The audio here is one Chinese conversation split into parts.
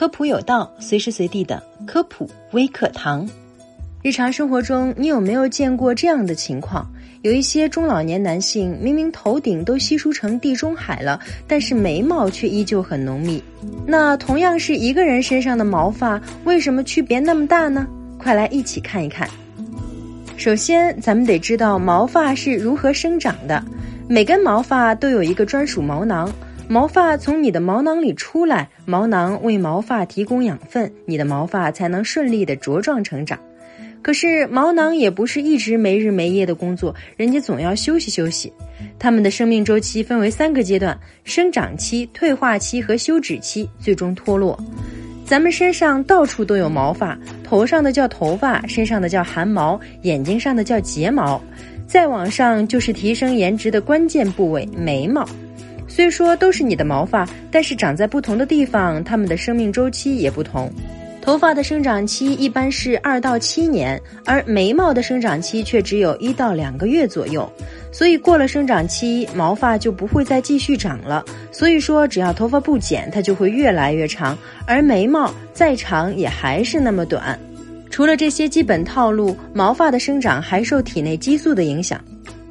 科普有道，随时随地的科普微课堂。日常生活中，你有没有见过这样的情况？有一些中老年男性明明头顶都稀疏成地中海了，但是眉毛却依旧很浓密。那同样是一个人身上的毛发，为什么区别那么大呢？快来一起看一看。首先，咱们得知道毛发是如何生长的。每根毛发都有一个专属毛囊。毛发从你的毛囊里出来，毛囊为毛发提供养分，你的毛发才能顺利的茁壮成长。可是毛囊也不是一直没日没夜的工作，人家总要休息休息。它们的生命周期分为三个阶段：生长期、退化期和休止期，最终脱落。咱们身上到处都有毛发，头上的叫头发，身上的叫汗毛，眼睛上的叫睫毛，再往上就是提升颜值的关键部位——眉毛。虽说都是你的毛发，但是长在不同的地方，它们的生命周期也不同。头发的生长期一般是二到七年，而眉毛的生长期却只有一到两个月左右。所以过了生长期，毛发就不会再继续长了。所以说，只要头发不剪，它就会越来越长，而眉毛再长也还是那么短。除了这些基本套路，毛发的生长还受体内激素的影响。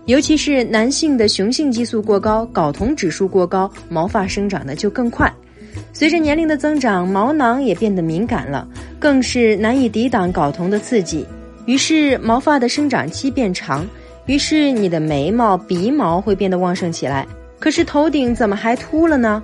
尤其是男性的雄性激素过高，睾酮指数过高，毛发生长的就更快。随着年龄的增长，毛囊也变得敏感了，更是难以抵挡睾酮的刺激，于是毛发的生长期变长，于是你的眉毛、鼻毛会变得旺盛起来。可是头顶怎么还秃了呢？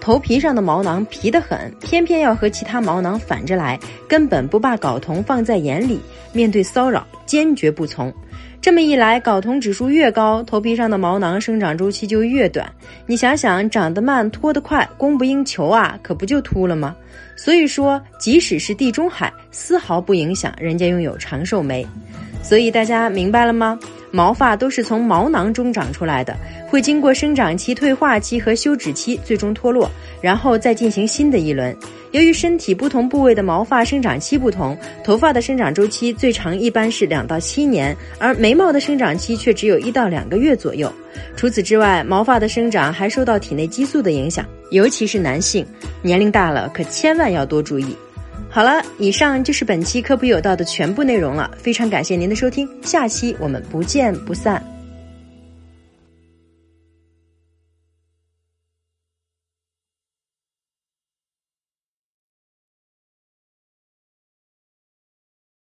头皮上的毛囊皮得很，偏偏要和其他毛囊反着来，根本不把睾酮放在眼里，面对骚扰坚决不从。这么一来，睾酮指数越高，头皮上的毛囊生长周期就越短。你想想，长得慢，脱得快，供不应求啊，可不就秃了吗？所以说，即使是地中海，丝毫不影响人家拥有长寿眉。所以大家明白了吗？毛发都是从毛囊中长出来的，会经过生长期、退化期和休止期，最终脱落，然后再进行新的一轮。由于身体不同部位的毛发生长期不同，头发的生长周期最长一般是两到七年，而眉毛的生长期却只有一到两个月左右。除此之外，毛发的生长还受到体内激素的影响，尤其是男性，年龄大了可千万要多注意。好了，以上就是本期科普有道的全部内容了，非常感谢您的收听，下期我们不见不散。